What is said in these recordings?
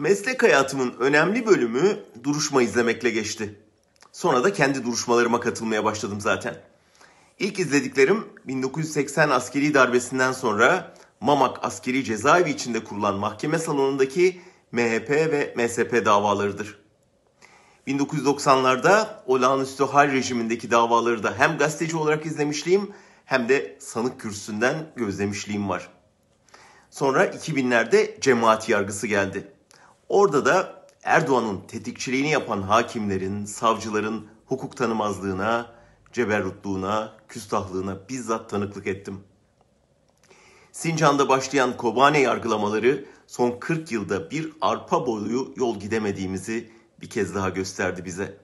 Meslek hayatımın önemli bölümü duruşma izlemekle geçti. Sonra da kendi duruşmalarıma katılmaya başladım zaten. İlk izlediklerim 1980 askeri darbesinden sonra Mamak askeri cezaevi içinde kurulan mahkeme salonundaki MHP ve MSP davalarıdır. 1990'larda olağanüstü hal rejimindeki davaları da hem gazeteci olarak izlemişliğim hem de sanık kürsüsünden gözlemişliğim var. Sonra 2000'lerde cemaat yargısı geldi. Orada da Erdoğan'ın tetikçiliğini yapan hakimlerin, savcıların hukuk tanımazlığına, ceberrutluğuna, küstahlığına bizzat tanıklık ettim. Sincan'da başlayan Kobane yargılamaları son 40 yılda bir arpa boyu yol gidemediğimizi bir kez daha gösterdi bize.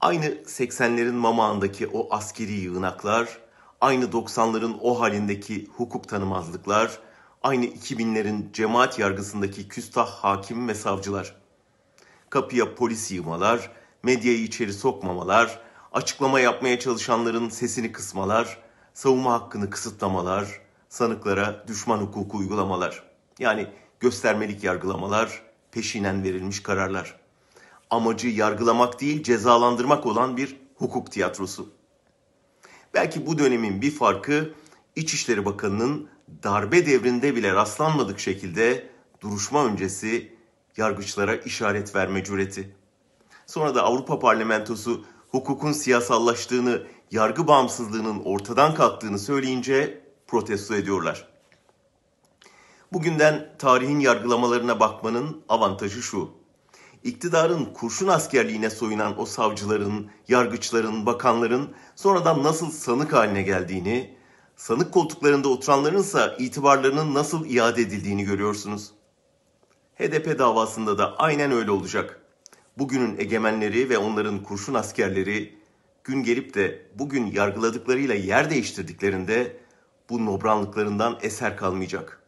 Aynı 80'lerin mamağındaki o askeri yığınaklar, aynı 90'ların o halindeki hukuk tanımazlıklar, aynı 2000'lerin cemaat yargısındaki küstah hakim ve savcılar. Kapıya polis yığmalar, medyayı içeri sokmamalar, açıklama yapmaya çalışanların sesini kısmalar, savunma hakkını kısıtlamalar, sanıklara düşman hukuku uygulamalar. Yani göstermelik yargılamalar, peşinen verilmiş kararlar. Amacı yargılamak değil cezalandırmak olan bir hukuk tiyatrosu. Belki bu dönemin bir farkı İçişleri Bakanı'nın darbe devrinde bile rastlanmadık şekilde duruşma öncesi yargıçlara işaret verme cüreti. Sonra da Avrupa Parlamentosu hukukun siyasallaştığını, yargı bağımsızlığının ortadan kalktığını söyleyince protesto ediyorlar. Bugünden tarihin yargılamalarına bakmanın avantajı şu. İktidarın kurşun askerliğine soyunan o savcıların, yargıçların, bakanların sonradan nasıl sanık haline geldiğini, sanık koltuklarında oturanlarınsa itibarlarının nasıl iade edildiğini görüyorsunuz. HDP davasında da aynen öyle olacak. Bugünün egemenleri ve onların kurşun askerleri gün gelip de bugün yargıladıklarıyla yer değiştirdiklerinde bu nobranlıklarından eser kalmayacak.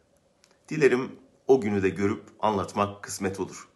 Dilerim o günü de görüp anlatmak kısmet olur.''